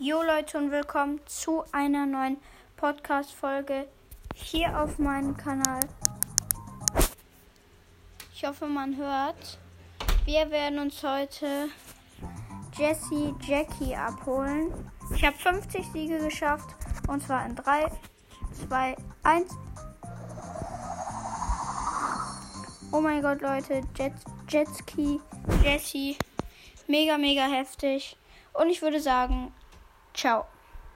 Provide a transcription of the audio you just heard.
Jo Leute und willkommen zu einer neuen Podcast-Folge hier auf meinem Kanal. Ich hoffe, man hört. Wir werden uns heute Jesse Jackie abholen. Ich habe 50 Siege geschafft und zwar in 3, 2, 1. Oh mein Gott, Leute, Jet, Jetski, Jesse, mega, mega heftig. Und ich würde sagen, ciao.